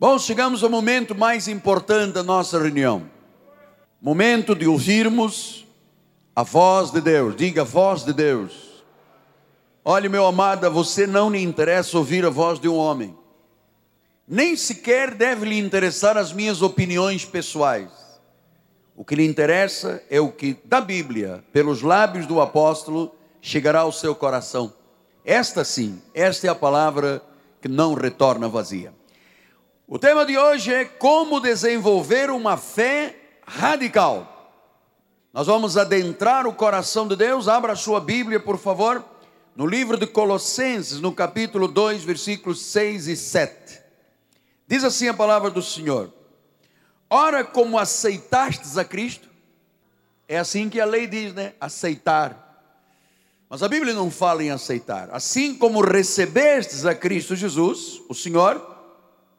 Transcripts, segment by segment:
Bom, chegamos ao momento mais importante da nossa reunião. Momento de ouvirmos a voz de Deus. Diga a voz de Deus. Olhe, meu amado, você não lhe interessa ouvir a voz de um homem. Nem sequer deve lhe interessar as minhas opiniões pessoais. O que lhe interessa é o que da Bíblia, pelos lábios do apóstolo, chegará ao seu coração. Esta sim, esta é a palavra que não retorna vazia. O tema de hoje é como desenvolver uma fé radical. Nós vamos adentrar o coração de Deus. Abra a sua Bíblia, por favor, no livro de Colossenses, no capítulo 2, versículos 6 e 7. Diz assim a palavra do Senhor: Ora, como aceitastes a Cristo, é assim que a lei diz, né? Aceitar. Mas a Bíblia não fala em aceitar. Assim como recebestes a Cristo Jesus, o Senhor,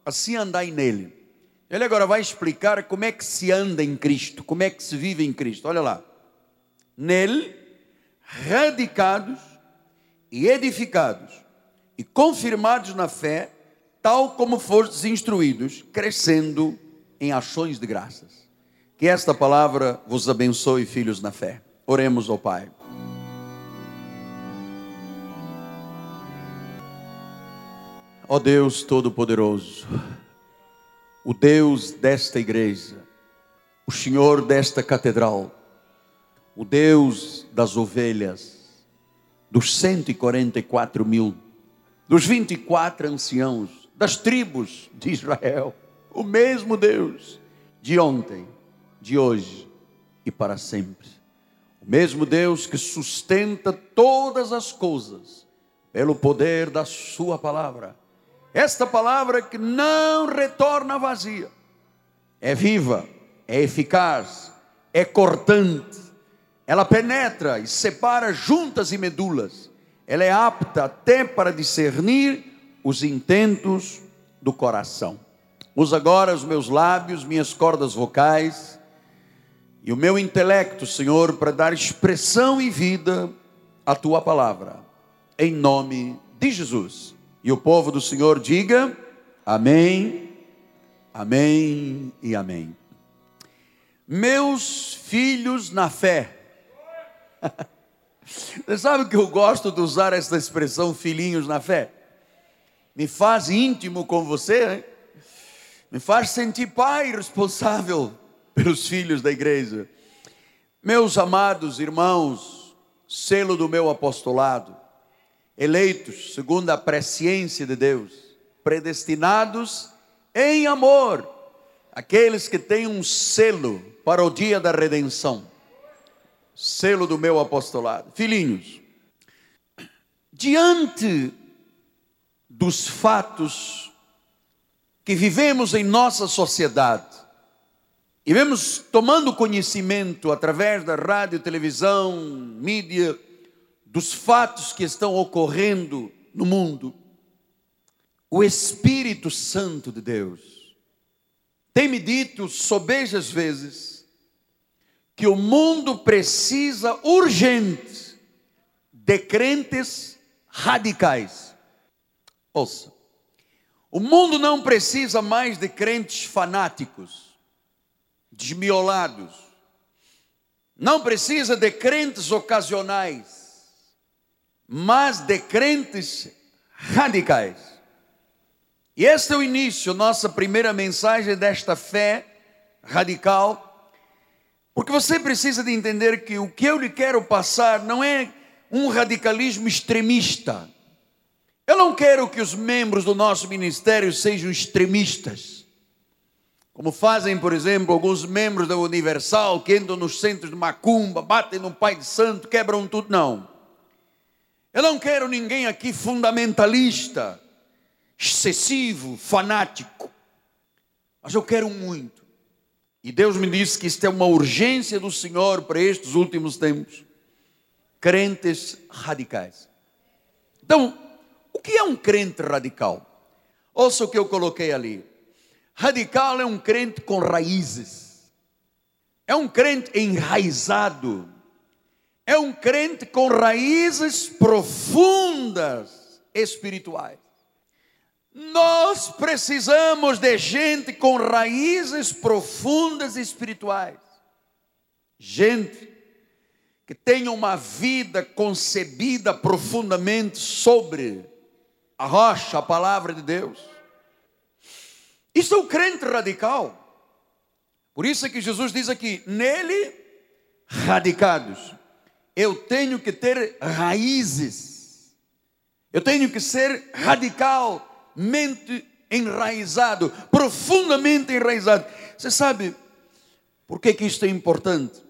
assim andai nele. Ele agora vai explicar como é que se anda em Cristo, como é que se vive em Cristo. Olha lá. Nele, radicados e edificados e confirmados na fé, tal como fostes instruídos, crescendo em ações de graças. Que esta palavra vos abençoe, filhos na fé. Oremos ao Pai. Ó Deus Todo-Poderoso, o Deus desta igreja, o Senhor desta catedral, o Deus das ovelhas, dos 144 mil, dos 24 anciãos, das tribos de Israel, o mesmo Deus de ontem, de hoje e para sempre. O mesmo Deus que sustenta todas as coisas pelo poder da Sua palavra esta palavra que não retorna vazia, é viva, é eficaz, é cortante, ela penetra e separa juntas e medulas, ela é apta até para discernir os intentos do coração. Usa agora os meus lábios, minhas cordas vocais e o meu intelecto, Senhor, para dar expressão e vida à tua palavra, em nome de Jesus. E o povo do Senhor diga: Amém, Amém e Amém. Meus filhos na fé. Você sabe que eu gosto de usar essa expressão filhinhos na fé? Me faz íntimo com você, hein? me faz sentir pai responsável pelos filhos da igreja. Meus amados irmãos, selo do meu apostolado, eleitos segundo a presciência de Deus, predestinados em amor, aqueles que têm um selo para o dia da redenção, selo do meu apostolado. Filhinhos, diante dos fatos que vivemos em nossa sociedade, e vemos tomando conhecimento através da rádio, televisão, mídia, dos fatos que estão ocorrendo no mundo, o Espírito Santo de Deus tem me dito sobejas vezes que o mundo precisa urgente de crentes radicais. Ouça, o mundo não precisa mais de crentes fanáticos, desmiolados, não precisa de crentes ocasionais mas de crentes radicais. E este é o início, nossa primeira mensagem desta fé radical, porque você precisa de entender que o que eu lhe quero passar não é um radicalismo extremista. Eu não quero que os membros do nosso ministério sejam extremistas. Como fazem, por exemplo, alguns membros da Universal que entram nos centros de macumba, batem no Pai de Santo, quebram tudo. Não. Eu não quero ninguém aqui fundamentalista, excessivo, fanático, mas eu quero muito. E Deus me disse que isto é uma urgência do Senhor para estes últimos tempos. Crentes radicais. Então, o que é um crente radical? Ouça o que eu coloquei ali. Radical é um crente com raízes. É um crente enraizado é um crente com raízes profundas espirituais. Nós precisamos de gente com raízes profundas espirituais. Gente que tenha uma vida concebida profundamente sobre a rocha, a palavra de Deus. Isso é o crente radical. Por isso é que Jesus diz aqui: nele radicados. Eu tenho que ter raízes. Eu tenho que ser radicalmente enraizado, profundamente enraizado. Você sabe por que, que isto é importante?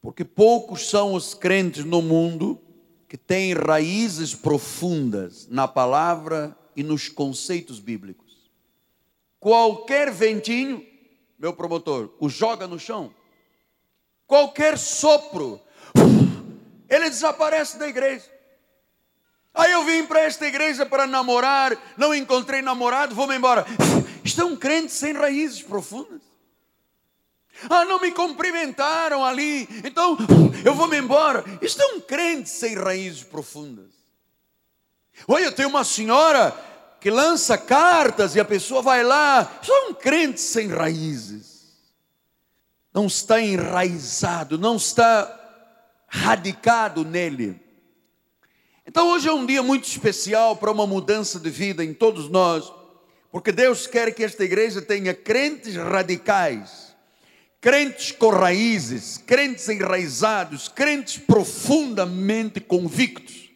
Porque poucos são os crentes no mundo que têm raízes profundas na palavra e nos conceitos bíblicos. Qualquer ventinho, meu promotor, o joga no chão qualquer sopro, ele desaparece da igreja. Aí eu vim para esta igreja para namorar, não encontrei namorado, vou-me embora. Isto é um crente sem raízes profundas. Ah, não me cumprimentaram ali, então eu vou-me embora. Isto é um crente sem raízes profundas. Olha, tem uma senhora que lança cartas e a pessoa vai lá. Isto é um crente sem raízes não está enraizado, não está radicado nele. Então hoje é um dia muito especial para uma mudança de vida em todos nós, porque Deus quer que esta igreja tenha crentes radicais, crentes com raízes, crentes enraizados, crentes profundamente convictos.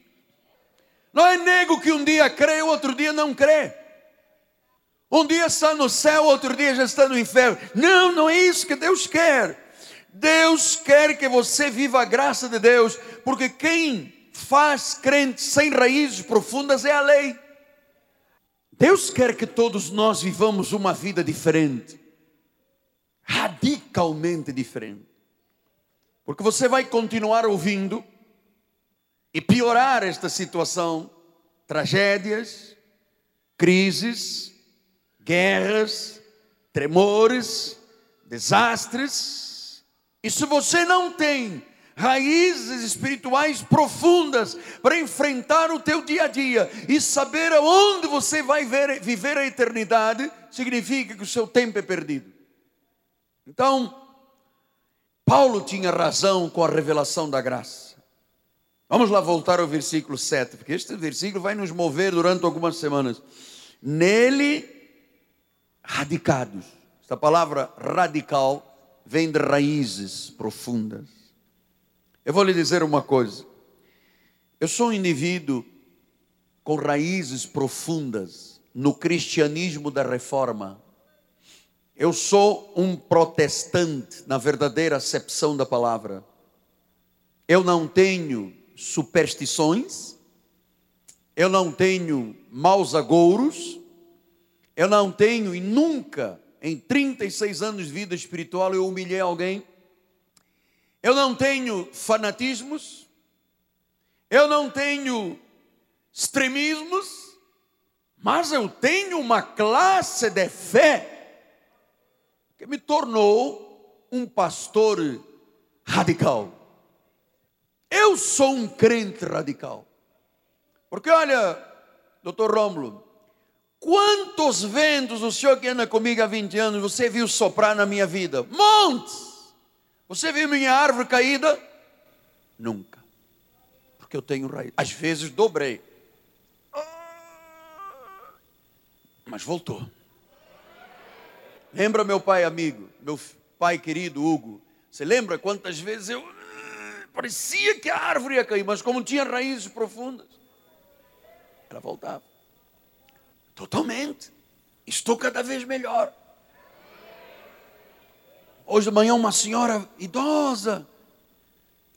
Não é nego que um dia crê, outro dia não crê. Um dia está no céu, outro dia já está no inferno. Não, não é isso que Deus quer. Deus quer que você viva a graça de Deus, porque quem faz crente sem raízes profundas é a lei. Deus quer que todos nós vivamos uma vida diferente, radicalmente diferente, porque você vai continuar ouvindo e piorar esta situação, tragédias, crises, guerras, tremores, desastres. E se você não tem raízes espirituais profundas para enfrentar o teu dia a dia e saber aonde você vai ver, viver a eternidade, significa que o seu tempo é perdido. Então, Paulo tinha razão com a revelação da graça. Vamos lá voltar ao versículo 7, porque este versículo vai nos mover durante algumas semanas. Nele radicados. Esta palavra radical vem de raízes profundas. Eu vou lhe dizer uma coisa. Eu sou um indivíduo com raízes profundas no cristianismo da reforma. Eu sou um protestante na verdadeira acepção da palavra. Eu não tenho superstições, eu não tenho maus agouros, eu não tenho e nunca, em 36 anos de vida espiritual, eu humilhei alguém. Eu não tenho fanatismos. Eu não tenho extremismos. Mas eu tenho uma classe de fé que me tornou um pastor radical. Eu sou um crente radical. Porque olha, doutor Rômulo, Quantos ventos o senhor que anda comigo há 20 anos você viu soprar na minha vida? Montes! Você viu minha árvore caída? Nunca. Porque eu tenho raiz. Às vezes dobrei. Mas voltou. Lembra meu pai amigo, meu pai querido Hugo? Você lembra quantas vezes eu parecia que a árvore ia cair, mas como tinha raízes profundas, ela voltava. Totalmente. Estou cada vez melhor. Hoje de manhã, uma senhora idosa,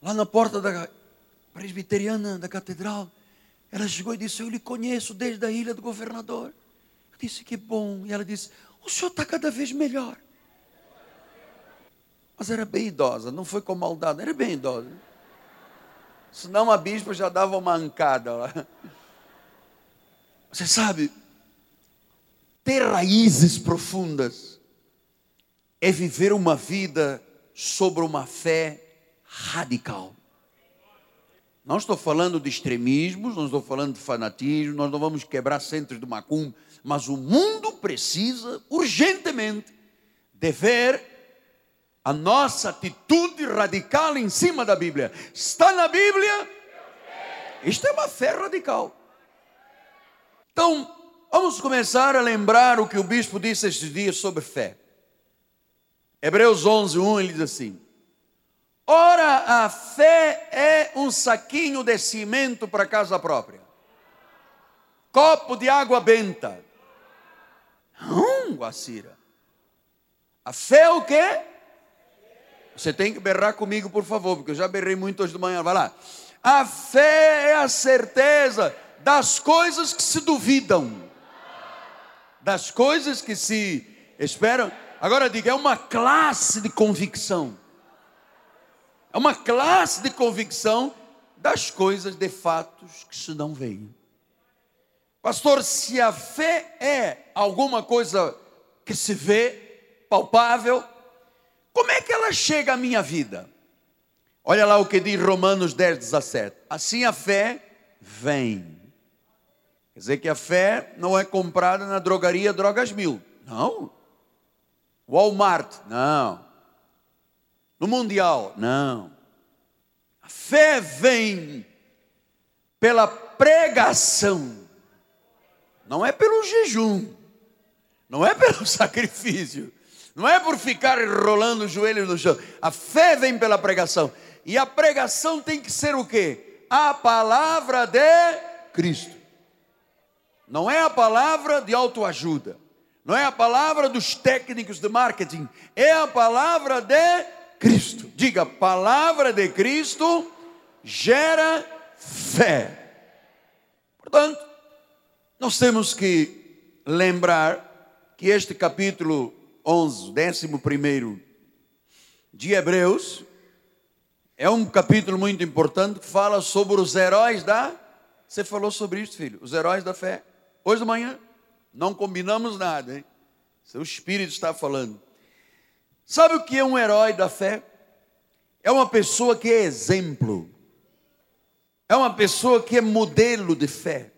lá na porta da presbiteriana da catedral, ela chegou e disse: Eu lhe conheço desde a ilha do governador. Eu disse: Que bom. E ela disse: O senhor está cada vez melhor. Mas era bem idosa, não foi com maldade, era bem idosa. Senão a bispa já dava uma ancada lá. Você sabe, ter raízes profundas é viver uma vida sobre uma fé radical. Não estou falando de extremismos, não estou falando de fanatismo, nós não vamos quebrar centros de macumba, mas o mundo precisa urgentemente de ver a nossa atitude radical em cima da Bíblia. Está na Bíblia? Isto é uma fé radical. Então, vamos começar a lembrar o que o bispo disse estes dias sobre fé. Hebreus 11, 1, ele diz assim: Ora, a fé é um saquinho de cimento para casa própria, copo de água benta. Não, Guacira. A fé é o quê? Você tem que berrar comigo, por favor, porque eu já berrei muito hoje de manhã. Vai lá. A fé é a certeza das coisas que se duvidam, das coisas que se esperam. Agora diga, é uma classe de convicção. É uma classe de convicção das coisas de fatos que se não veem. Pastor, se a fé é alguma coisa que se vê, palpável, como é que ela chega à minha vida? Olha lá o que diz Romanos 10, 17. Assim a fé vem. Quer dizer que a fé não é comprada na drogaria Drogas Mil. Não. Walmart, não. No Mundial, não. A fé vem pela pregação, não é pelo jejum, não é pelo sacrifício, não é por ficar rolando os joelhos no chão. A fé vem pela pregação. E a pregação tem que ser o quê? A palavra de Cristo. Não é a palavra de autoajuda. Não é a palavra dos técnicos de marketing. É a palavra de Cristo. Diga, palavra de Cristo gera fé. Portanto, nós temos que lembrar que este capítulo 11, 11 de Hebreus, é um capítulo muito importante que fala sobre os heróis da. Você falou sobre isso, filho, os heróis da fé. Hoje de manhã, não combinamos nada, hein? Seu espírito está falando. Sabe o que é um herói da fé? É uma pessoa que é exemplo, é uma pessoa que é modelo de fé.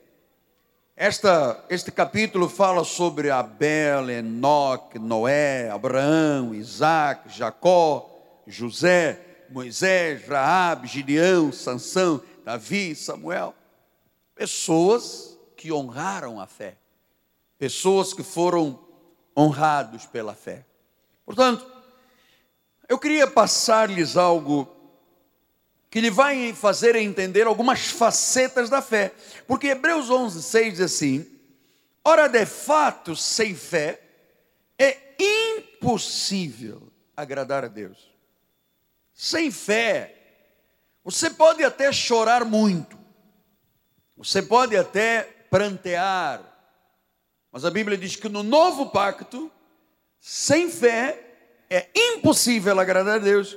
Esta, este capítulo fala sobre Abel, Enoque, Noé, Abraão, Isaac, Jacó, José, Moisés, Raab, Gideão, Sansão, Davi, Samuel. Pessoas que honraram a fé. Pessoas que foram honrados pela fé. Portanto, eu queria passar-lhes algo que lhe vai fazer entender algumas facetas da fé. Porque Hebreus 11, 6 diz assim: Ora, de fato, sem fé, é impossível agradar a Deus. Sem fé, você pode até chorar muito, você pode até prantear, mas a Bíblia diz que no novo pacto, sem fé, é impossível agradar a Deus.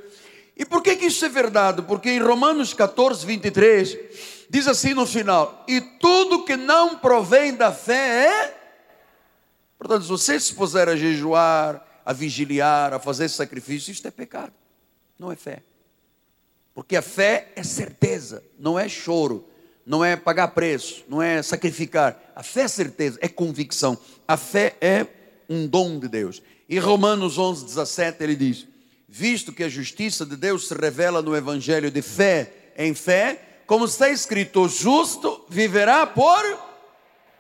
E por que, que isso é verdade? Porque em Romanos 14, 23, diz assim no final: E tudo que não provém da fé é. Portanto, se você se puser a jejuar, a vigiliar, a fazer sacrifício, isto é pecado, não é fé. Porque a fé é certeza, não é choro, não é pagar preço, não é sacrificar. A fé é certeza, é convicção. A fé é um dom de Deus. Em Romanos 11, 17, ele diz: visto que a justiça de Deus se revela no evangelho de fé em fé, como está escrito, o justo viverá por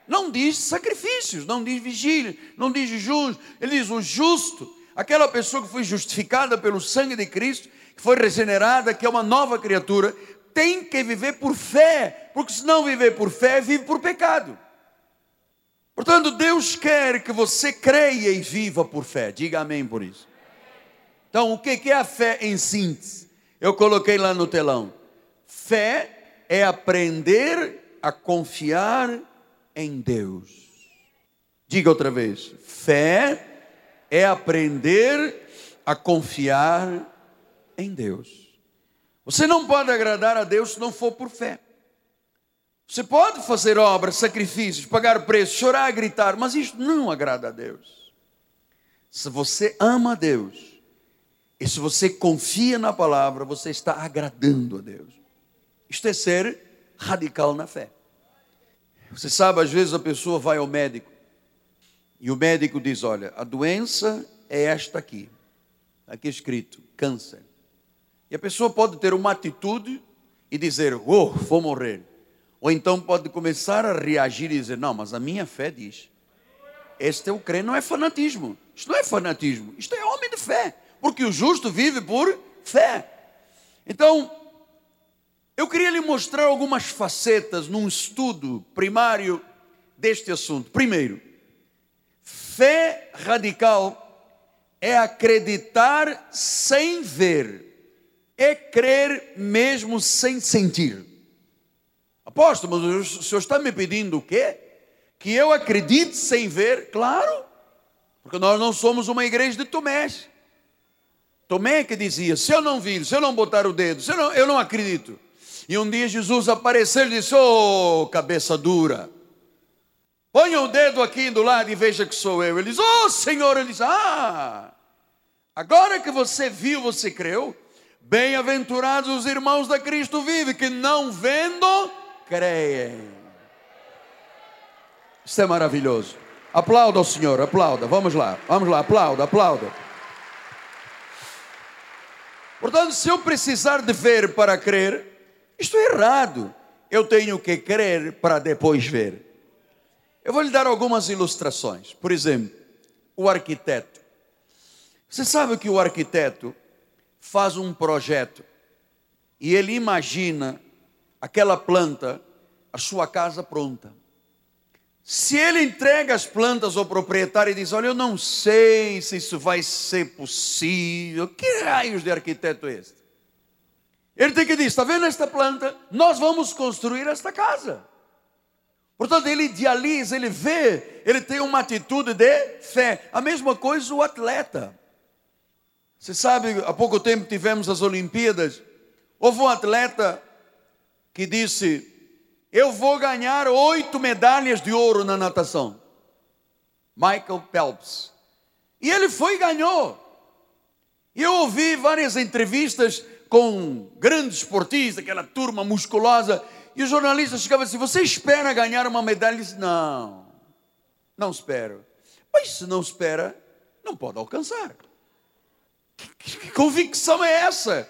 não diz sacrifícios, não diz vigília, não diz jejum, ele diz o justo, aquela pessoa que foi justificada pelo sangue de Cristo, que foi regenerada, que é uma nova criatura, tem que viver por fé, porque se não viver por fé, vive por pecado. Portanto, Deus quer que você creia e viva por fé. Diga amém por isso. Então, o que é a fé em síntese? Eu coloquei lá no telão. Fé é aprender a confiar em Deus. Diga outra vez. Fé é aprender a confiar em Deus. Você não pode agradar a Deus se não for por fé. Você pode fazer obras, sacrifícios, pagar preço, chorar, gritar, mas isso não agrada a Deus. Se você ama a Deus, e se você confia na palavra, você está agradando a Deus. Isto é ser radical na fé. Você sabe, às vezes a pessoa vai ao médico e o médico diz: Olha, a doença é esta aqui, aqui escrito, câncer. E a pessoa pode ter uma atitude e dizer: Oh, vou morrer. Ou então pode começar a reagir e dizer: Não, mas a minha fé diz. Este eu creio, não é fanatismo. Isto não é fanatismo, isto é homem de fé. Porque o justo vive por fé. Então, eu queria lhe mostrar algumas facetas num estudo primário deste assunto. Primeiro, fé radical é acreditar sem ver, é crer mesmo sem sentir. Apóstolo, mas o senhor está me pedindo o quê? Que eu acredite sem ver? Claro, porque nós não somos uma igreja de Tomés. Tomé que dizia: se eu não vir, se eu não botar o dedo, se eu não, eu não acredito. E um dia Jesus apareceu e disse: Ô oh, cabeça dura, ponha o dedo aqui do lado e veja que sou eu. Ele diz: Oh Senhor, ele diz: Ah, agora que você viu, você creu. Bem-aventurados os irmãos da Cristo vive, que não vendo, creem. Isso é maravilhoso. Aplauda o Senhor, aplauda. Vamos lá, vamos lá, aplauda, aplauda. Portanto, se eu precisar de ver para crer, isto é errado. Eu tenho que crer para depois ver. Eu vou lhe dar algumas ilustrações. Por exemplo, o arquiteto. Você sabe que o arquiteto faz um projeto e ele imagina aquela planta, a sua casa pronta. Se ele entrega as plantas ao proprietário e diz: Olha, eu não sei se isso vai ser possível, que raios de arquiteto é este? Ele tem que dizer: está vendo esta planta? Nós vamos construir esta casa. Portanto, ele idealiza, ele vê, ele tem uma atitude de fé. A mesma coisa o atleta. Você sabe, há pouco tempo tivemos as Olimpíadas. Houve um atleta que disse: Eu vou ganhar oito medalhas de ouro na natação. Michael Phelps. E ele foi e ganhou. E eu ouvi várias entrevistas com grandes esportistas, aquela turma musculosa, e o jornalista chegava assim: Você espera ganhar uma medalha? Ele disse: Não, não espero. Mas se não espera, não pode alcançar. Que, que convicção é essa?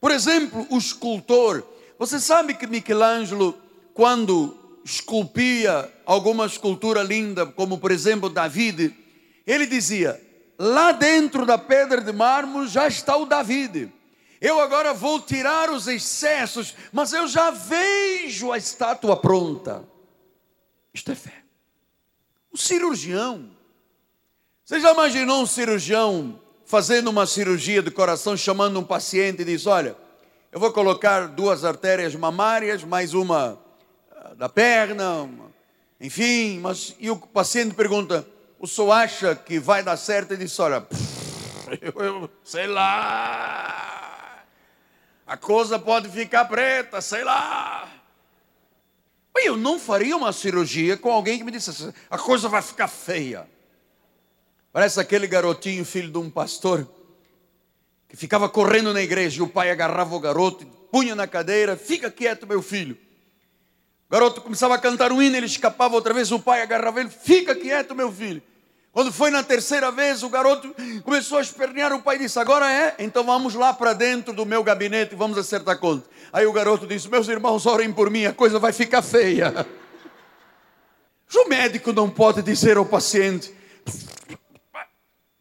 Por exemplo, o escultor. Você sabe que Michelangelo, quando esculpia alguma escultura linda, como por exemplo David, ele dizia: lá dentro da pedra de mármore já está o David. Eu agora vou tirar os excessos, mas eu já vejo a estátua pronta. Isto é fé. Um cirurgião. Você já imaginou um cirurgião fazendo uma cirurgia de coração, chamando um paciente e diz: Olha, eu vou colocar duas artérias mamárias, mais uma ah, da perna, uma, enfim, mas e o paciente pergunta: O senhor acha que vai dar certo? Ele diz: Olha, eu, eu sei lá a coisa pode ficar preta, sei lá. Eu não faria uma cirurgia com alguém que me dissesse, a coisa vai ficar feia. Parece aquele garotinho, filho de um pastor, que ficava correndo na igreja e o pai agarrava o garoto, punha na cadeira, fica quieto, meu filho. O garoto começava a cantar um hino, ele escapava outra vez, o pai agarrava ele, fica quieto, meu filho. Quando foi na terceira vez, o garoto começou a espernear. O pai disse: Agora é? Então vamos lá para dentro do meu gabinete e vamos acertar conta. Aí o garoto disse: Meus irmãos, orem por mim, a coisa vai ficar feia. O médico não pode dizer ao paciente: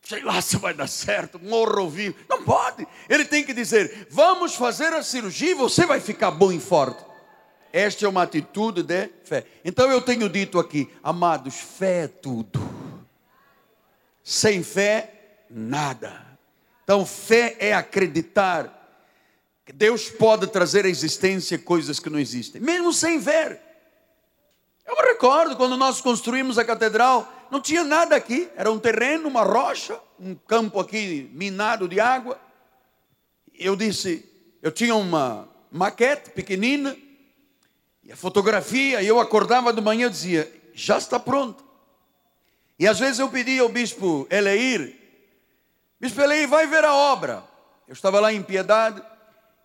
Sei lá se vai dar certo, morro ouvido. Não pode. Ele tem que dizer: Vamos fazer a cirurgia e você vai ficar bom e forte. Esta é uma atitude de fé. Então eu tenho dito aqui, amados, fé é tudo. Sem fé, nada. Então, fé é acreditar que Deus pode trazer à existência coisas que não existem, mesmo sem ver. Eu me recordo quando nós construímos a catedral, não tinha nada aqui, era um terreno, uma rocha, um campo aqui minado de água. Eu disse, eu tinha uma maquete pequenina, e a fotografia, e eu acordava de manhã e dizia, já está pronto. E às vezes eu pedia ao bispo Eleir, bispo Eleir, vai ver a obra. Eu estava lá em Piedade,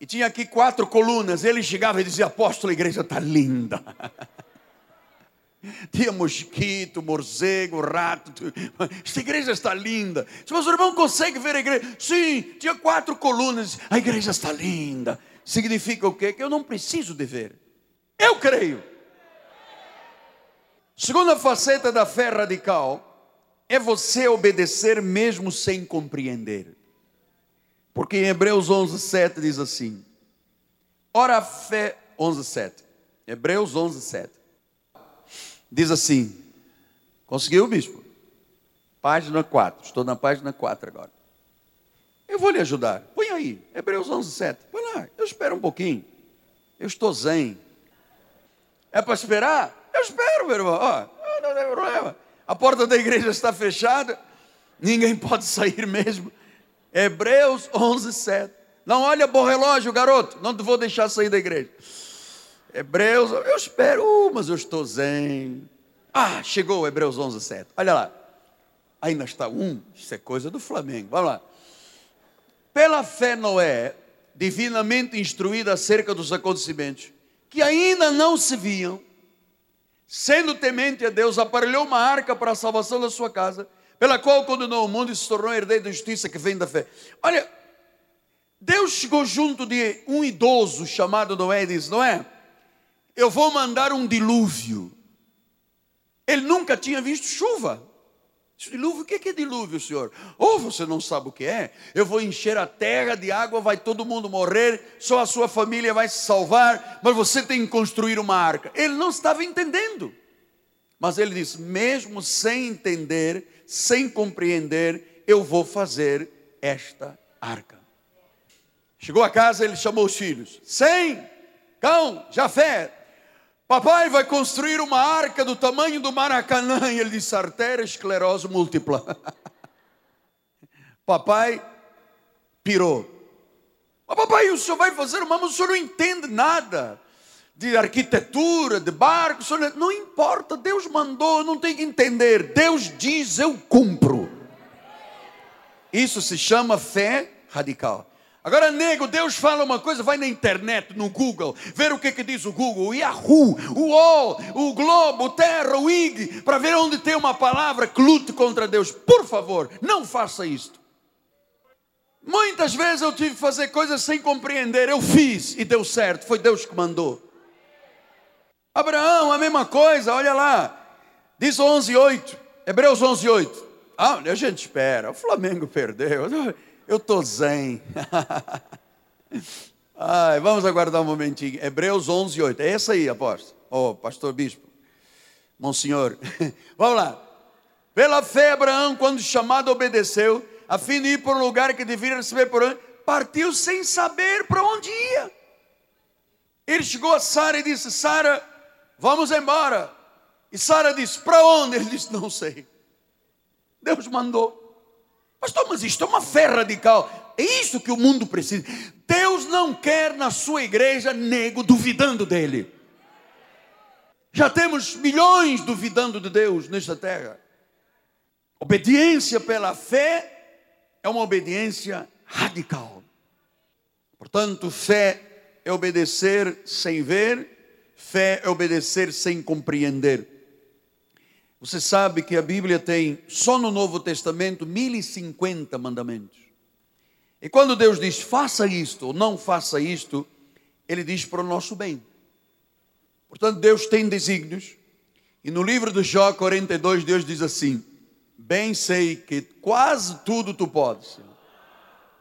e tinha aqui quatro colunas. Ele chegava e dizia: Apóstolo, a igreja está linda. Tinha mosquito, morcego, rato. Esta igreja está linda. Mas o irmão consegue ver a igreja? Sim, tinha quatro colunas. A igreja está linda. Significa o quê? Que eu não preciso de ver. Eu creio. Segunda faceta da fé radical é você obedecer mesmo sem compreender. Porque em Hebreus 11, 7 diz assim: Ora a fé, 11, 7. Hebreus 11, 7 diz assim: Conseguiu, bispo? Página 4. Estou na página 4 agora. Eu vou lhe ajudar. Põe aí, Hebreus 11, 7. Põe lá, eu espero um pouquinho. Eu estou zen. É para esperar? Eu espero, meu irmão. Oh, não tem problema. A porta da igreja está fechada. Ninguém pode sair mesmo. Hebreus 11, 7. Não olha bom relógio, garoto. Não te vou deixar sair da igreja. Hebreus, eu espero, uh, mas eu estou zen. Ah, chegou Hebreus 11, 7. Olha lá. Ainda está um, isso é coisa do Flamengo. Vamos lá. Pela fé, Noé, divinamente instruído acerca dos acontecimentos que ainda não se viam, sendo temente a Deus, aparelhou uma arca para a salvação da sua casa, pela qual condenou o mundo e se tornou herdeiro da justiça que vem da fé. Olha, Deus chegou junto de um idoso chamado Noé e disse: Noé, eu vou mandar um dilúvio. Ele nunca tinha visto chuva. Dilúvio, o que é dilúvio, senhor? Ou oh, você não sabe o que é? Eu vou encher a terra de água, vai todo mundo morrer, só a sua família vai se salvar, mas você tem que construir uma arca. Ele não estava entendendo. Mas ele disse: mesmo sem entender, sem compreender, eu vou fazer esta arca. Chegou a casa, ele chamou os filhos: Sem, cão, Jafé, Papai vai construir uma arca do tamanho do Maracanã. E ele disse: artéria esclerose múltipla. papai pirou. Mas papai, o senhor vai fazer uma, mas o senhor não entende nada de arquitetura, de barco. Senhor, não importa, Deus mandou, não tem que entender. Deus diz, eu cumpro. Isso se chama fé radical. Agora, nego, Deus fala uma coisa, vai na internet, no Google, ver o que, que diz o Google, o Yahoo, o UOL, o Globo, o Terra, o IG, para ver onde tem uma palavra que lute contra Deus. Por favor, não faça isto. Muitas vezes eu tive que fazer coisas sem compreender, eu fiz e deu certo, foi Deus que mandou. Abraão, a mesma coisa, olha lá, diz 11:8, Hebreus 11:8. Ah, a gente espera, o Flamengo perdeu eu estou zen. Ai, vamos aguardar um momentinho. Hebreus 11, 8. É essa aí, apóstolo. Oh, pastor bispo. Monsenhor. vamos lá. Pela fé, Abraão, quando chamado, obedeceu, a fim de ir para um lugar que deveria receber por onde, partiu sem saber para onde ia. Ele chegou a Sara e disse: Sara, vamos embora. E Sara disse: Para onde? Ele disse: Não sei. Deus mandou. Pastor, mas isto é uma fé radical. É isso que o mundo precisa. Deus não quer na sua igreja nego duvidando dele. Já temos milhões duvidando de Deus nesta terra. Obediência pela fé é uma obediência radical. Portanto, fé é obedecer sem ver, fé é obedecer sem compreender. Você sabe que a Bíblia tem, só no Novo Testamento, 1050 mandamentos. E quando Deus diz faça isto ou não faça isto, Ele diz para o nosso bem. Portanto, Deus tem desígnios. E no livro de Jó 42, Deus diz assim: Bem sei que quase tudo tu podes,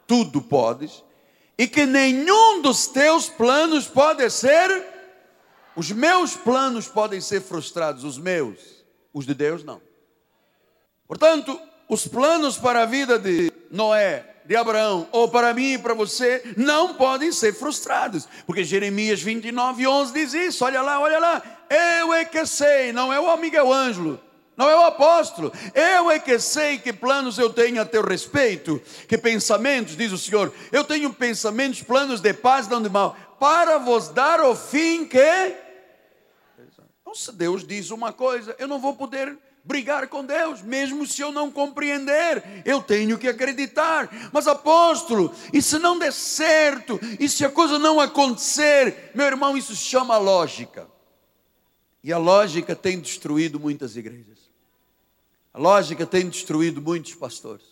tudo podes, e que nenhum dos teus planos pode ser, os meus planos podem ser frustrados, os meus os de Deus não. Portanto, os planos para a vida de Noé, de Abraão, ou para mim e para você, não podem ser frustrados, porque Jeremias 29, 11 diz isso. Olha lá, olha lá. Eu é que sei, não é o Miguel Ângelo, não é o apóstolo. Eu é que sei que planos eu tenho a teu respeito, que pensamentos, diz o Senhor. Eu tenho pensamentos, planos de paz, não de mal, para vos dar o fim que então, se Deus diz uma coisa, eu não vou poder brigar com Deus, mesmo se eu não compreender, eu tenho que acreditar. Mas apóstolo, e se não der certo, e se a coisa não acontecer, meu irmão, isso se chama lógica. E a lógica tem destruído muitas igrejas. A lógica tem destruído muitos pastores.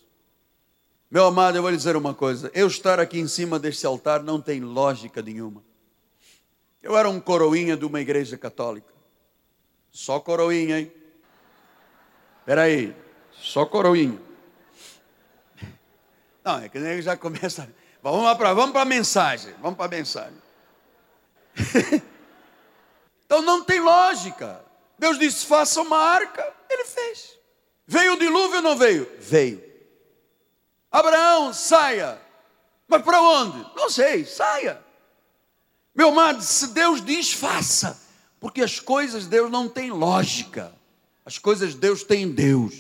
Meu amado, eu vou lhe dizer uma coisa: eu estar aqui em cima deste altar não tem lógica nenhuma. Eu era um coroinha de uma igreja católica. Só coroinha, hein? Espera aí, só coroinha. Não, é que nem já começa. Vamos lá para vamos a mensagem. Vamos para a mensagem. então não tem lógica. Deus disse: faça uma arca. Ele fez. Veio o dilúvio ou não veio? Veio. Abraão, saia. Mas para onde? Não sei, saia. Meu amado, se Deus diz, faça. Porque as coisas de Deus não têm lógica. As coisas de Deus têm Deus.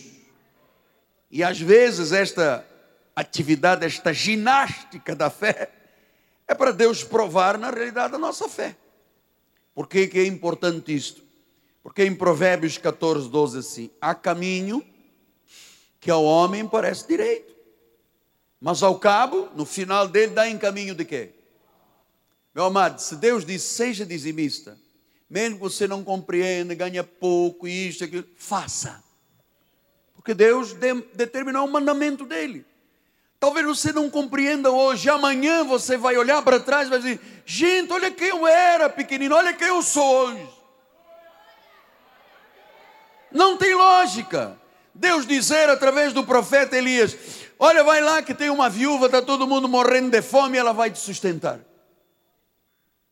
E às vezes esta atividade, esta ginástica da fé, é para Deus provar na realidade a nossa fé. Por que, é importante isto? Porque em Provérbios 14, 12 assim, há caminho que ao homem parece direito, mas ao cabo, no final dele, dá em caminho de quê? Meu amado, se Deus diz seja dizimista, mesmo que você não compreenda, ganha pouco, isto, aquilo, faça. Porque Deus de, determinou o mandamento dele. Talvez você não compreenda hoje, amanhã você vai olhar para trás e vai dizer: gente, olha quem eu era pequenino, olha quem eu sou hoje. Não tem lógica. Deus dizer através do profeta Elias: Olha, vai lá que tem uma viúva, está todo mundo morrendo de fome, ela vai te sustentar.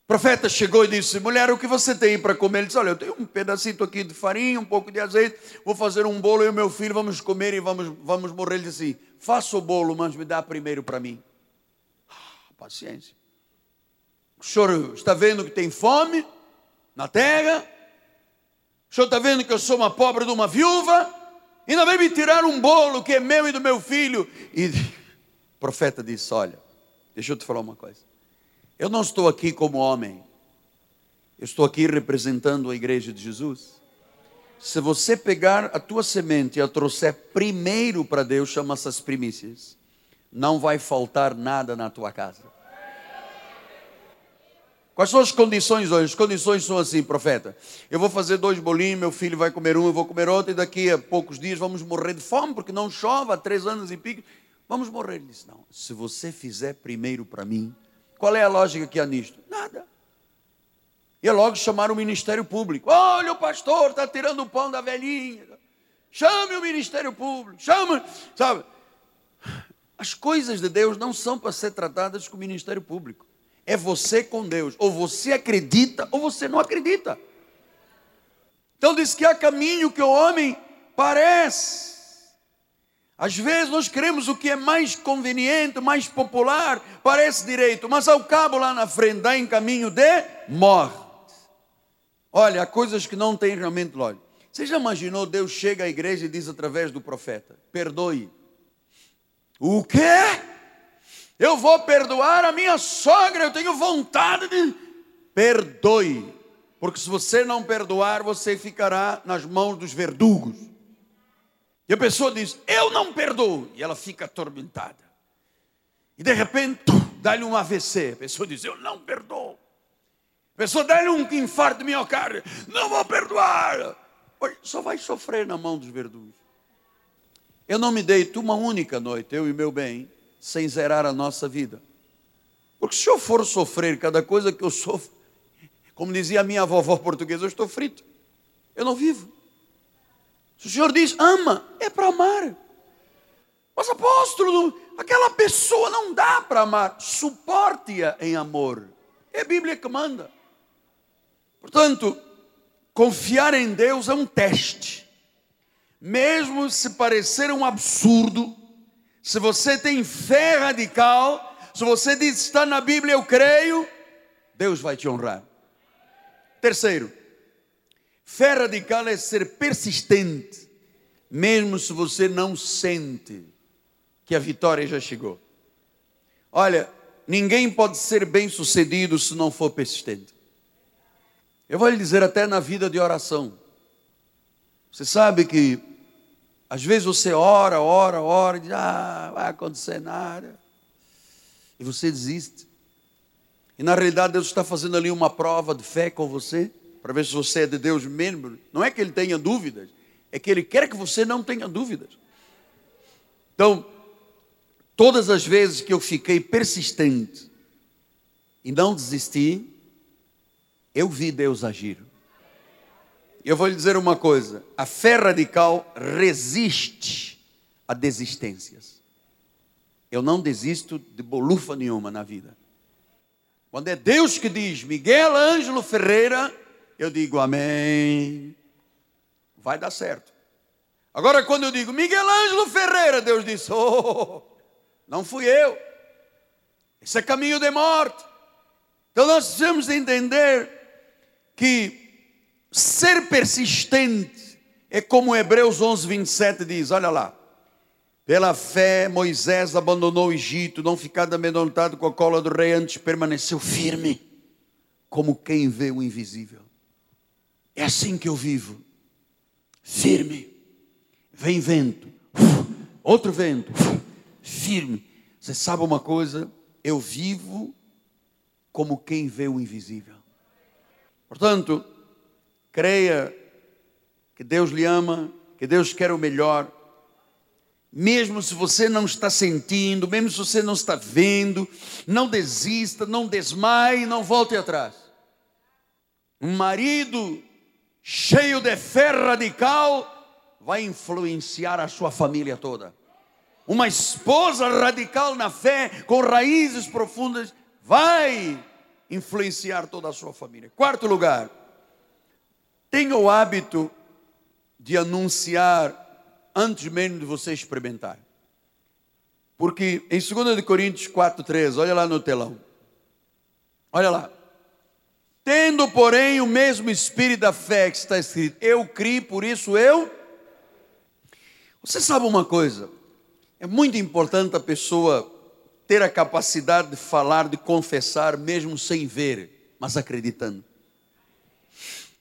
O profeta chegou e disse: Mulher, o que você tem para comer? Ele disse: Olha, eu tenho um pedacito aqui de farinha, um pouco de azeite, vou fazer um bolo e o meu filho vamos comer e vamos, vamos morrer. Ele disse assim: Faça o bolo, mas me dá primeiro para mim. Ah, paciência. O senhor está vendo que tem fome na terra? O senhor está vendo que eu sou uma pobre de uma viúva? Ainda vem me tirar um bolo que é meu e do meu filho. E o profeta disse: Olha, deixa eu te falar uma coisa. Eu não estou aqui como homem, eu estou aqui representando a igreja de Jesus. Se você pegar a tua semente e a trouxer primeiro para Deus, chama essas primícias, não vai faltar nada na tua casa. Quais são as condições hoje? As condições são assim, profeta. Eu vou fazer dois bolinhos, meu filho vai comer um, eu vou comer outro, e daqui a poucos dias vamos morrer de fome, porque não chove há três anos e pico. Vamos morrer. Ele disse: Não, se você fizer primeiro para mim, qual é a lógica que há nisto? Nada. E logo chamar o Ministério Público. Olha, o pastor está tirando o pão da velhinha. Chame o Ministério Público. Chame, sabe? As coisas de Deus não são para ser tratadas com o Ministério Público. É você com Deus. Ou você acredita ou você não acredita. Então diz que há caminho que o homem parece às vezes nós queremos o que é mais conveniente, mais popular, parece direito, mas ao cabo lá na frente dá em caminho de morte. Olha, há coisas que não têm realmente lógica. Você já imaginou Deus chega à igreja e diz através do profeta: perdoe. O quê? Eu vou perdoar a minha sogra, eu tenho vontade de. Perdoe, porque se você não perdoar, você ficará nas mãos dos verdugos. E a pessoa diz: Eu não perdoo. E ela fica atormentada. E de repente, dá-lhe um AVC. A pessoa diz: Eu não perdoo. A pessoa dá-lhe um infarto de miocárdio. Não vou perdoar. Só vai sofrer na mão dos verdugos. Eu não me deito uma única noite, eu e meu bem, sem zerar a nossa vida. Porque se eu for sofrer cada coisa que eu sofro, como dizia a minha vovó portuguesa, eu estou frito. Eu não vivo. Se o Senhor diz ama, é para amar. Mas apóstolo, aquela pessoa não dá para amar. Suporte-a em amor. É a Bíblia que manda. Portanto, confiar em Deus é um teste. Mesmo se parecer um absurdo, se você tem fé radical, se você diz está na Bíblia, eu creio, Deus vai te honrar. Terceiro, Fé radical é ser persistente, mesmo se você não sente que a vitória já chegou. Olha, ninguém pode ser bem sucedido se não for persistente. Eu vou lhe dizer até na vida de oração. Você sabe que Às vezes você ora, ora, ora, e diz, ah, vai acontecer nada. E você desiste. E na realidade Deus está fazendo ali uma prova de fé com você, para ver se você é de Deus mesmo. Não é que Ele tenha dúvidas, é que Ele quer que você não tenha dúvidas. Então, todas as vezes que eu fiquei persistente e não desisti, eu vi Deus agir. Eu vou lhe dizer uma coisa: a fé radical resiste a desistências. Eu não desisto de bolufa nenhuma na vida. Quando é Deus que diz Miguel Ângelo Ferreira, eu digo amém. Vai dar certo. Agora, quando eu digo Miguel Ângelo Ferreira, Deus diz: Oh, não fui eu. Esse é caminho de morte. Então nós precisamos entender que Ser persistente é como Hebreus 11, 27 diz: olha lá. Pela fé, Moisés abandonou o Egito, não ficado amedrontado com a cola do rei, antes permaneceu firme, como quem vê o invisível. É assim que eu vivo, firme. Vem vento, outro vento, firme. Você sabe uma coisa? Eu vivo como quem vê o invisível. Portanto, Creia que Deus lhe ama, que Deus quer o melhor. Mesmo se você não está sentindo, mesmo se você não está vendo, não desista, não desmaie, não volte atrás. Um marido cheio de fé radical vai influenciar a sua família toda. Uma esposa radical na fé, com raízes profundas, vai influenciar toda a sua família. Quarto lugar, Tenha o hábito de anunciar antes mesmo de você experimentar. Porque em 2 Coríntios 4,13, olha lá no telão. Olha lá. Tendo, porém, o mesmo espírito da fé que está escrito, eu criei, por isso eu. Você sabe uma coisa? É muito importante a pessoa ter a capacidade de falar, de confessar, mesmo sem ver, mas acreditando.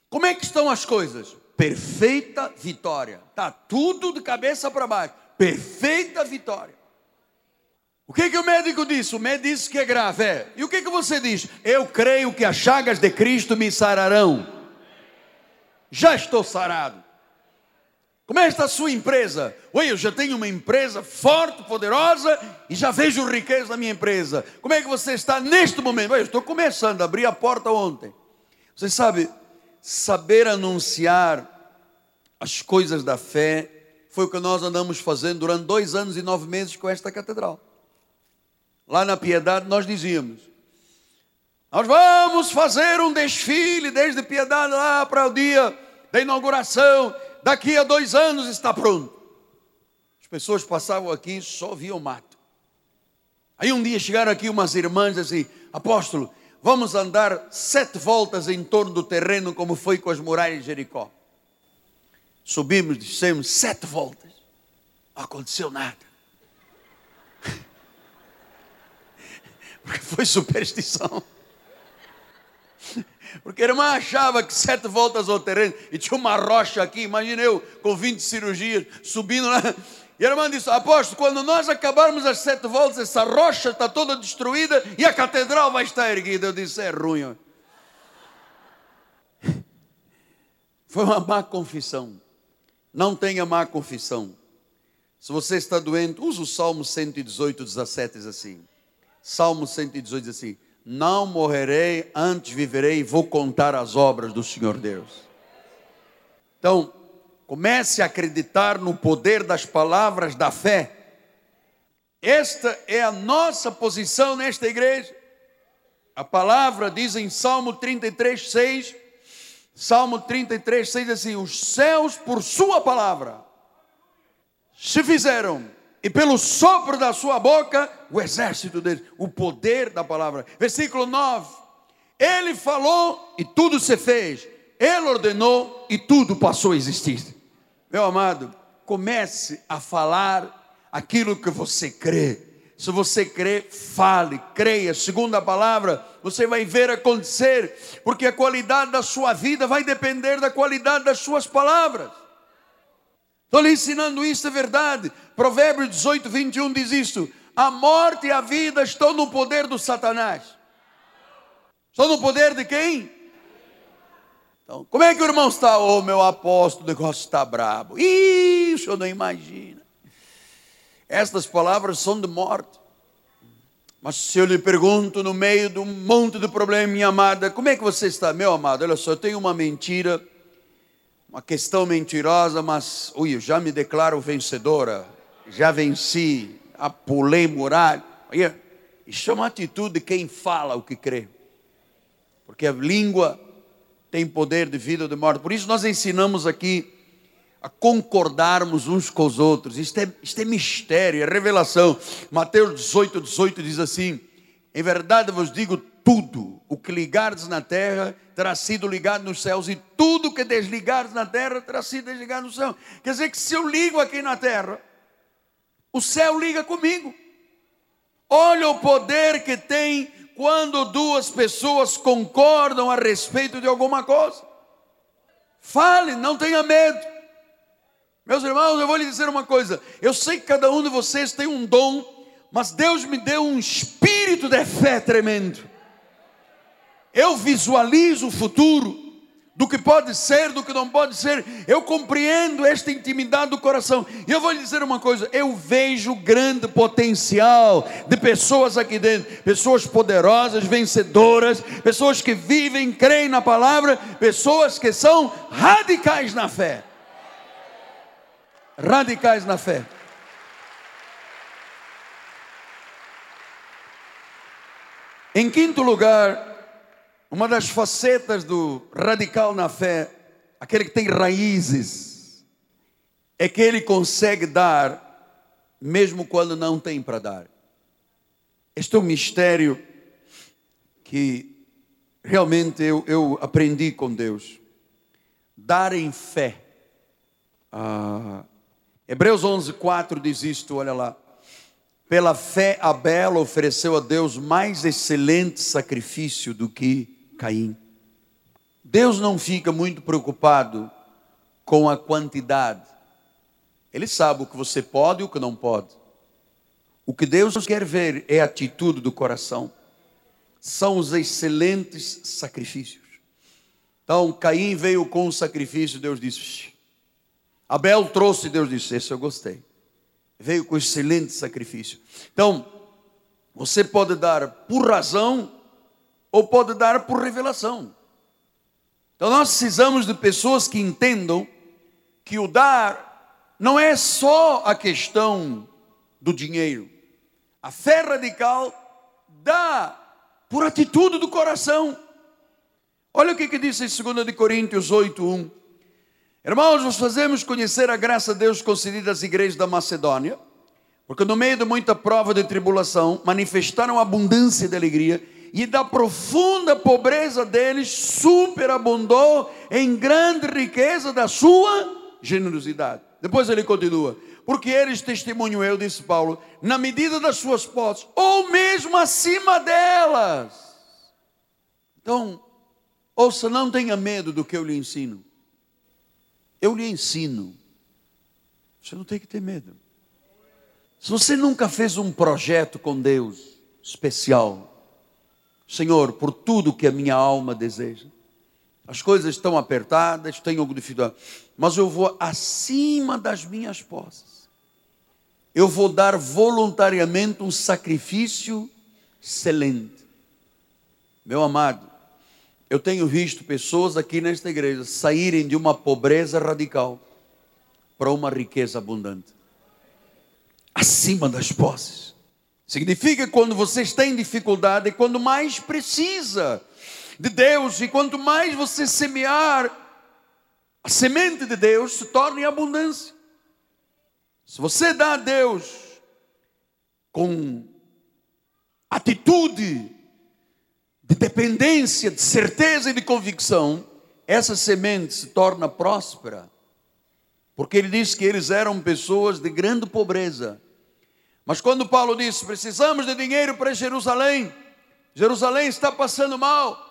Como é que estão as coisas? Perfeita vitória. Tá tudo de cabeça para baixo. Perfeita vitória. O que, que o médico disse? O médico disse que é grave. É. E o que, que você diz? Eu creio que as chagas de Cristo me sararão. Já estou sarado. Como é está a sua empresa? Oi, eu já tenho uma empresa forte, poderosa e já vejo riqueza na minha empresa. Como é que você está neste momento? Oi, eu estou começando, abri a porta ontem. Você sabe, saber anunciar as coisas da fé foi o que nós andamos fazendo durante dois anos e nove meses com esta catedral. Lá na Piedade nós dizíamos: nós vamos fazer um desfile desde Piedade lá para o dia da inauguração. Daqui a dois anos está pronto. As pessoas passavam aqui só viam mato. Aí um dia chegaram aqui umas irmãs assim, apóstolo, Vamos andar sete voltas em torno do terreno, como foi com as muralhas de Jericó. Subimos, dissemos sete voltas. Não aconteceu nada. Porque foi superstição. Porque a irmã achava que sete voltas ao terreno e tinha uma rocha aqui, imagina eu com 20 cirurgias subindo lá. E a irmã disse: Apóstolo, quando nós acabarmos as sete voltas, essa rocha está toda destruída e a catedral vai estar erguida. Eu disse: É ruim. Foi uma má confissão. Não tenha má confissão. Se você está doente, use o Salmo 118, 17, diz assim. Salmo 118 diz assim: Não morrerei, antes viverei e vou contar as obras do Senhor Deus. Então, Comece a acreditar no poder das palavras da fé. Esta é a nossa posição nesta igreja. A palavra diz em Salmo 33, 6, Salmo 33, 6 assim: Os céus por Sua palavra se fizeram, e pelo sopro da Sua boca, o exército dele, o poder da palavra. Versículo 9: Ele falou e tudo se fez, Ele ordenou e tudo passou a existir. Meu amado, comece a falar aquilo que você crê. Se você crê, fale, creia. Segundo a palavra, você vai ver acontecer, porque a qualidade da sua vida vai depender da qualidade das suas palavras. Estou lhe ensinando isso, é verdade. Provérbios 18, 21 diz isso. A morte e a vida estão no poder do Satanás. Estão no poder de quem? Então, como é que o irmão está? Ô oh, meu apóstolo, o negócio está brabo. Ih, senhor não imagina. Estas palavras são de morte. Mas se eu lhe pergunto no meio de um monte de problemas, minha amada, como é que você está? Meu amado, olha só, eu tenho uma mentira, uma questão mentirosa, mas, ui, eu já me declaro vencedora, já venci, apulei muralha. Isso é uma atitude de quem fala o que crê. Porque a língua tem poder de vida ou de morte. Por isso nós ensinamos aqui a concordarmos uns com os outros. Isto é, isto é mistério, é revelação. Mateus 18, 18 diz assim: Em verdade vos digo tudo, o que ligardes na terra terá sido ligado nos céus, e tudo que desligardes na terra terá sido desligado no céu. Quer dizer que se eu ligo aqui na terra, o céu liga comigo. Olha o poder que tem quando duas pessoas concordam a respeito de alguma coisa. Fale, não tenha medo. Meus irmãos, eu vou lhe dizer uma coisa. Eu sei que cada um de vocês tem um dom, mas Deus me deu um espírito de fé tremendo. Eu visualizo o futuro do que pode ser, do que não pode ser. Eu compreendo esta intimidade do coração. E eu vou lhe dizer uma coisa: eu vejo grande potencial de pessoas aqui dentro, pessoas poderosas, vencedoras, pessoas que vivem, creem na palavra, pessoas que são radicais na fé radicais na fé. Em quinto lugar, uma das facetas do radical na fé, aquele que tem raízes, é que ele consegue dar, mesmo quando não tem para dar. Este é um mistério que realmente eu, eu aprendi com Deus. Dar em fé. Ah, Hebreus 11, 4 diz isto, olha lá. Pela fé, Abel ofereceu a Deus mais excelente sacrifício do que Caim. Deus não fica muito preocupado com a quantidade. Ele sabe o que você pode e o que não pode. O que Deus quer ver é a atitude do coração. São os excelentes sacrifícios. Então, Caim veio com o sacrifício, Deus disse: Abel trouxe, Deus disse: Esse eu gostei. Veio com excelente sacrifício. Então, você pode dar por razão ou pode dar por revelação. Então, nós precisamos de pessoas que entendam que o dar não é só a questão do dinheiro. A fé radical dá por atitude do coração. Olha o que, que diz em 2 Coríntios 8, 1. Irmãos, nós fazemos conhecer a graça de Deus concedida às igrejas da Macedônia, porque no meio de muita prova de tribulação, manifestaram abundância de alegria, e da profunda pobreza deles superabundou em grande riqueza da sua generosidade. Depois ele continua, porque eles testemunham eu, disse Paulo, na medida das suas posses, ou mesmo acima delas. Então, ouça, não tenha medo do que eu lhe ensino. Eu lhe ensino. Você não tem que ter medo. Se você nunca fez um projeto com Deus especial, Senhor, por tudo que a minha alma deseja, as coisas estão apertadas, tenho alguma dificuldade, mas eu vou acima das minhas posses. Eu vou dar voluntariamente um sacrifício excelente. Meu amado, eu tenho visto pessoas aqui nesta igreja saírem de uma pobreza radical para uma riqueza abundante, acima das posses. Significa quando você está em dificuldade, é quando mais precisa de Deus e quanto mais você semear a semente de Deus, se torna em abundância. Se você dá a Deus com atitude de dependência, de certeza e de convicção, essa semente se torna próspera. Porque ele diz que eles eram pessoas de grande pobreza. Mas quando Paulo disse: precisamos de dinheiro para Jerusalém, Jerusalém está passando mal.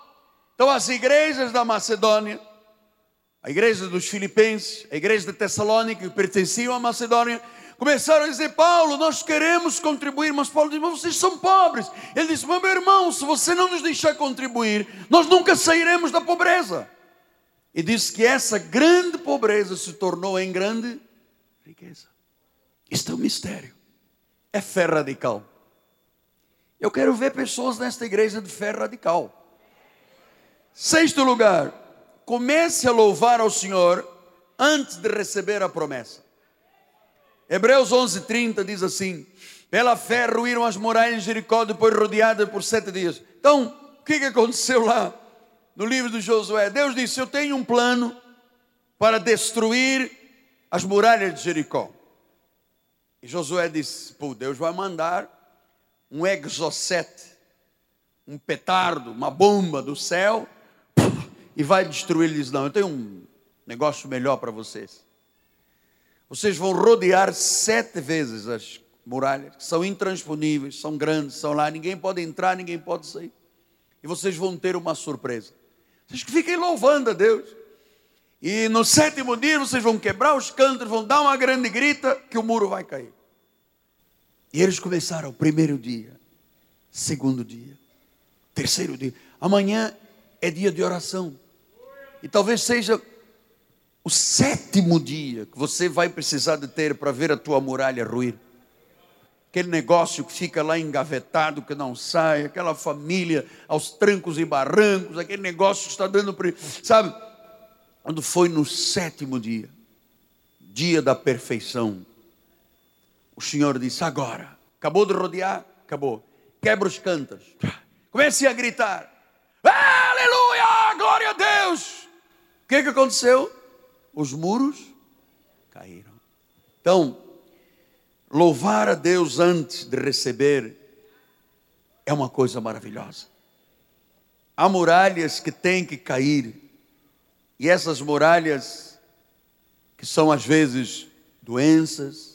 Então as igrejas da Macedônia, a igreja dos Filipenses, a igreja de Tessalônica, que pertenciam à Macedônia, começaram a dizer: Paulo, nós queremos contribuir, mas Paulo disse: mas vocês são pobres. Ele disse: meu irmão, se você não nos deixar contribuir, nós nunca sairemos da pobreza. E disse que essa grande pobreza se tornou em grande riqueza. Isto é um mistério. É fé radical. Eu quero ver pessoas nesta igreja de fé radical. Sexto lugar, comece a louvar ao Senhor antes de receber a promessa. Hebreus 11:30 diz assim: Pela fé ruíram as muralhas de Jericó depois rodeadas por sete dias. Então, o que, aconteceu lá no livro de Josué? Deus disse: Eu tenho um plano para destruir as muralhas de Jericó. E Josué disse: Pô, Deus vai mandar um exocete, um petardo, uma bomba do céu, e vai destruir. Ele diz: Não, eu tenho um negócio melhor para vocês. Vocês vão rodear sete vezes as muralhas, que são intransponíveis, são grandes, são lá, ninguém pode entrar, ninguém pode sair. E vocês vão ter uma surpresa. Vocês fiquem louvando a Deus. E no sétimo dia vocês vão quebrar os cantos, vão dar uma grande grita que o muro vai cair. E eles começaram o primeiro dia, segundo dia, terceiro dia. Amanhã é dia de oração. E talvez seja o sétimo dia que você vai precisar de ter para ver a tua muralha ruir. Aquele negócio que fica lá engavetado, que não sai, aquela família aos trancos e barrancos, aquele negócio que está dando, sabe? Quando foi no sétimo dia, dia da perfeição, o Senhor disse: agora, acabou de rodear, acabou, quebra os cantos, comece a gritar: Aleluia, glória a Deus! O que, que aconteceu? os muros caíram. Então, louvar a Deus antes de receber é uma coisa maravilhosa. Há muralhas que têm que cair, e essas muralhas, que são às vezes doenças,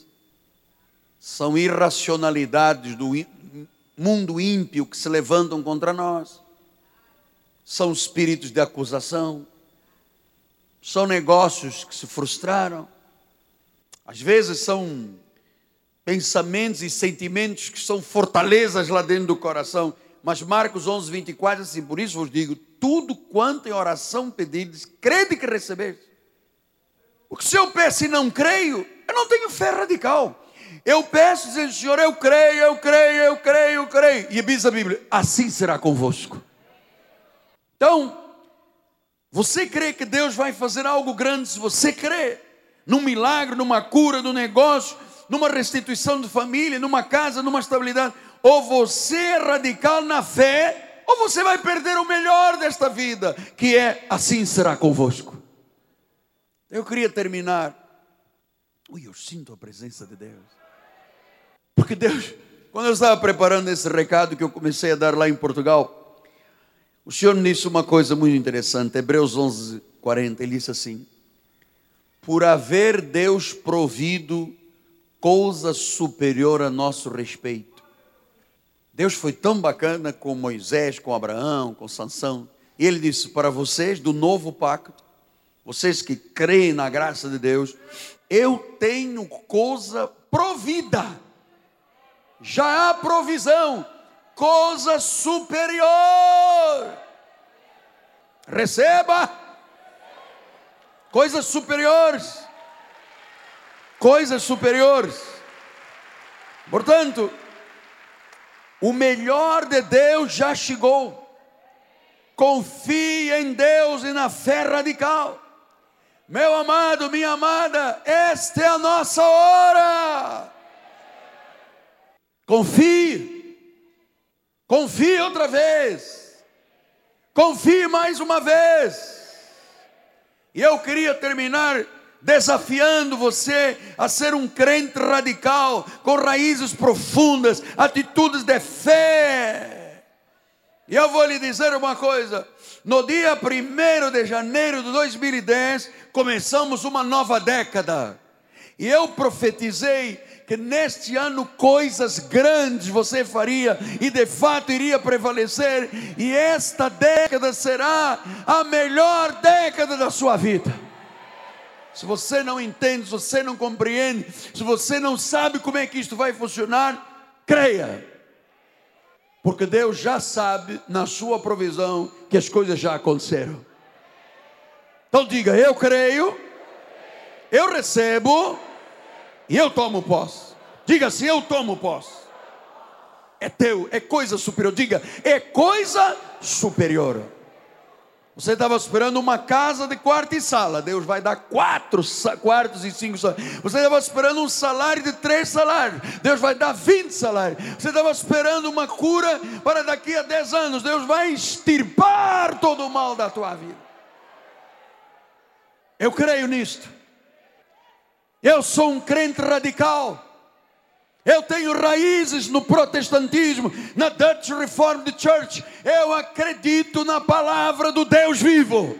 são irracionalidades do mundo ímpio que se levantam contra nós, são espíritos de acusação, são negócios que se frustraram, às vezes são pensamentos e sentimentos que são fortalezas lá dentro do coração. Mas Marcos 11, 24, assim, por isso vos digo: tudo quanto em oração pedides, crede que recebeis. Porque se eu peço e não creio, eu não tenho fé radical. Eu peço dizendo, Senhor, eu creio, eu creio, eu creio, eu creio. E diz a Bíblia, assim será convosco. Então, você crê que Deus vai fazer algo grande se você crê num milagre, numa cura, num negócio, numa restituição de família, numa casa, numa estabilidade? Ou você é radical na fé, ou você vai perder o melhor desta vida, que é assim será convosco. Eu queria terminar. Ui, eu sinto a presença de Deus. Porque Deus, quando eu estava preparando esse recado que eu comecei a dar lá em Portugal, o Senhor me disse uma coisa muito interessante, Hebreus 11, 40, ele disse assim: Por haver Deus provido coisa superior a nosso respeito. Deus foi tão bacana com Moisés, com Abraão, com Sansão. E ele disse para vocês do novo pacto, vocês que creem na graça de Deus, eu tenho coisa provida. Já há provisão coisa superior. Receba coisas superiores. Coisas superiores. Portanto, o melhor de Deus já chegou. Confie em Deus e na fé radical. Meu amado, minha amada, esta é a nossa hora. Confie. Confie outra vez. Confie mais uma vez. E eu queria terminar desafiando você a ser um crente radical, com raízes profundas, atitudes de fé. E eu vou lhe dizer uma coisa: no dia 1 de janeiro de 2010, começamos uma nova década. E eu profetizei que neste ano coisas grandes você faria e de fato iria prevalecer, e esta década será a melhor década da sua vida. Se você não entende, se você não compreende, se você não sabe como é que isto vai funcionar, creia. Porque Deus já sabe, na sua provisão, que as coisas já aconteceram. Então diga: Eu creio, eu recebo e eu tomo posse. Diga assim: Eu tomo posse. É teu, é coisa superior. Diga: É coisa superior. Você estava esperando uma casa de quarto e sala. Deus vai dar quatro quartos e cinco salários. Você estava esperando um salário de três salários. Deus vai dar vinte salários. Você estava esperando uma cura para daqui a dez anos. Deus vai extirpar todo o mal da tua vida. Eu creio nisto. Eu sou um crente radical. Eu tenho raízes no protestantismo, na Dutch Reformed Church. Eu acredito na palavra do Deus vivo.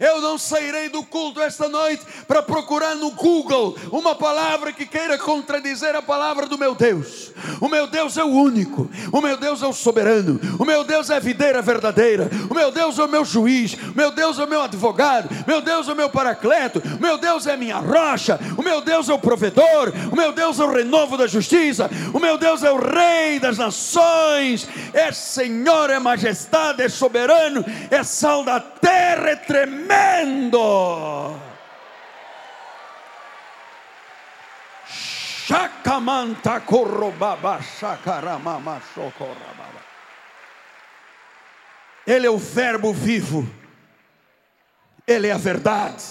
Eu não sairei do culto esta noite para procurar no Google uma palavra que queira contradizer a palavra do meu Deus. O meu Deus é o único, o meu Deus é o soberano, o meu Deus é a videira verdadeira, o meu Deus é o meu juiz, o meu Deus é o meu advogado, o meu Deus é o meu paracleto, o meu Deus é a minha rocha, o meu Deus é o provedor, o meu Deus é o renovo da justiça, o meu Deus é o rei das nações, é Senhor, é majestade, é soberano, é sal da é tremendo. Shacamanta corrobaba shacaramama socorrababa. Ele é o verbo vivo. Ele é a verdade.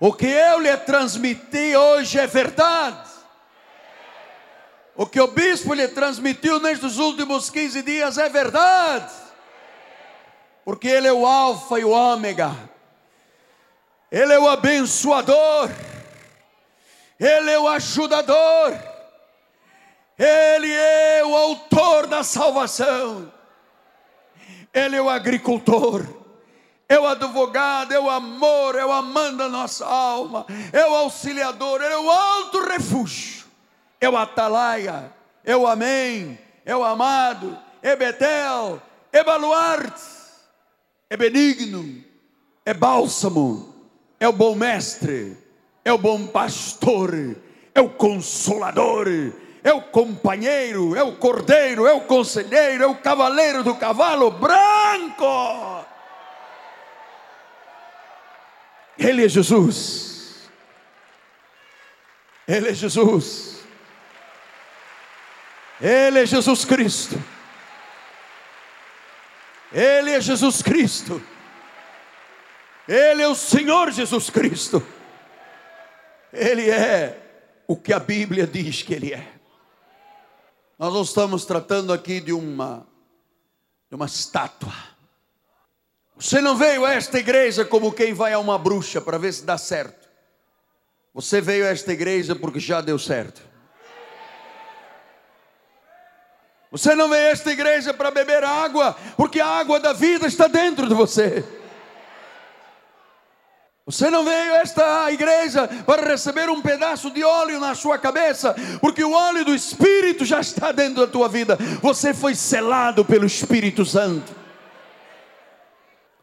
O que eu lhe transmiti hoje é verdade. O que o bispo lhe transmitiu nestes últimos 15 dias é verdade porque Ele é o Alfa e o Ômega, Ele é o abençoador, Ele é o ajudador, Ele é o autor da salvação, Ele é o agricultor, é o advogado, é o amor, é o amante da nossa alma, é o auxiliador, é o alto refúgio, é o atalaia, é o amém, é o amado, é Betel, é baluarte, é benigno, é bálsamo, é o bom mestre, é o bom pastor, é o consolador, é o companheiro, é o cordeiro, é o conselheiro, é o cavaleiro do cavalo branco. Ele é Jesus. Ele é Jesus. Ele é Jesus Cristo. Ele é Jesus Cristo. Ele é o Senhor Jesus Cristo. Ele é o que a Bíblia diz que Ele é. Nós não estamos tratando aqui de uma, de uma estátua. Você não veio a esta igreja como quem vai a uma bruxa para ver se dá certo. Você veio a esta igreja porque já deu certo. Você não veio a esta igreja para beber água, porque a água da vida está dentro de você. Você não veio a esta igreja para receber um pedaço de óleo na sua cabeça, porque o óleo do Espírito já está dentro da tua vida. Você foi selado pelo Espírito Santo.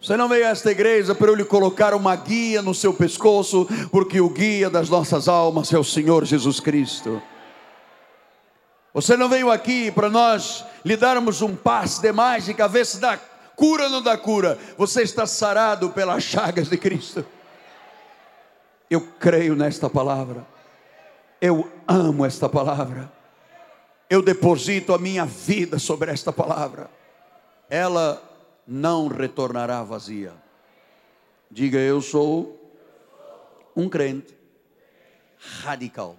Você não veio a esta igreja para eu lhe colocar uma guia no seu pescoço, porque o guia das nossas almas é o Senhor Jesus Cristo. Você não veio aqui para nós lhe darmos um passe de mágica, ver se dá cura ou não dá cura. Você está sarado pelas chagas de Cristo. Eu creio nesta palavra. Eu amo esta palavra. Eu deposito a minha vida sobre esta palavra. Ela não retornará vazia. Diga, eu sou um crente radical.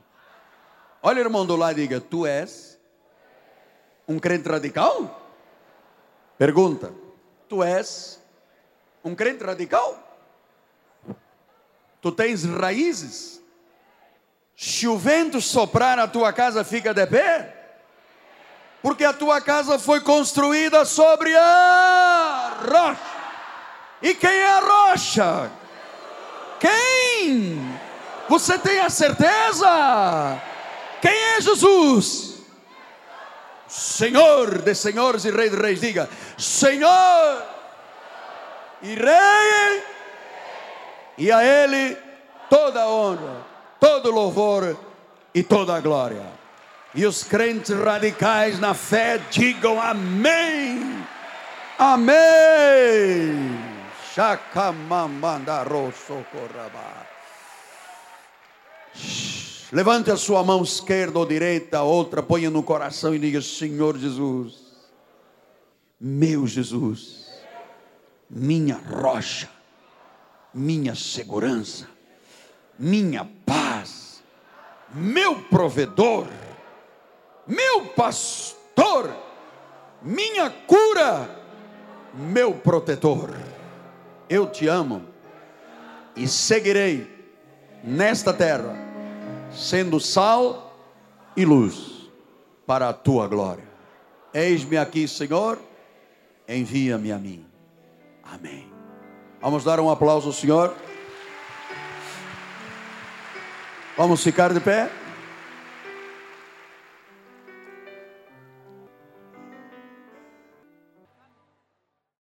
Olha o irmão do lado e diga: Tu és um crente radical? Pergunta: Tu és um crente radical? Tu tens raízes? Se o vento soprar, a tua casa fica de pé? Porque a tua casa foi construída sobre a rocha. E quem é a rocha? Quem? Você tem a certeza? Quem é Jesus? Senhor de senhores e Rei de reis. Diga: Senhor e Rei E a Ele toda honra, todo louvor e toda glória. E os crentes radicais na fé digam amém. Amém. Levante a sua mão esquerda ou direita, outra ponha no coração e diga: Senhor Jesus, meu Jesus, minha rocha, minha segurança, minha paz, meu provedor, meu pastor, minha cura, meu protetor. Eu te amo e seguirei nesta terra, sendo sal e luz para a tua glória. Eis-me aqui, Senhor, envia-me a mim. Amém. Vamos dar um aplauso ao Senhor. Vamos ficar de pé.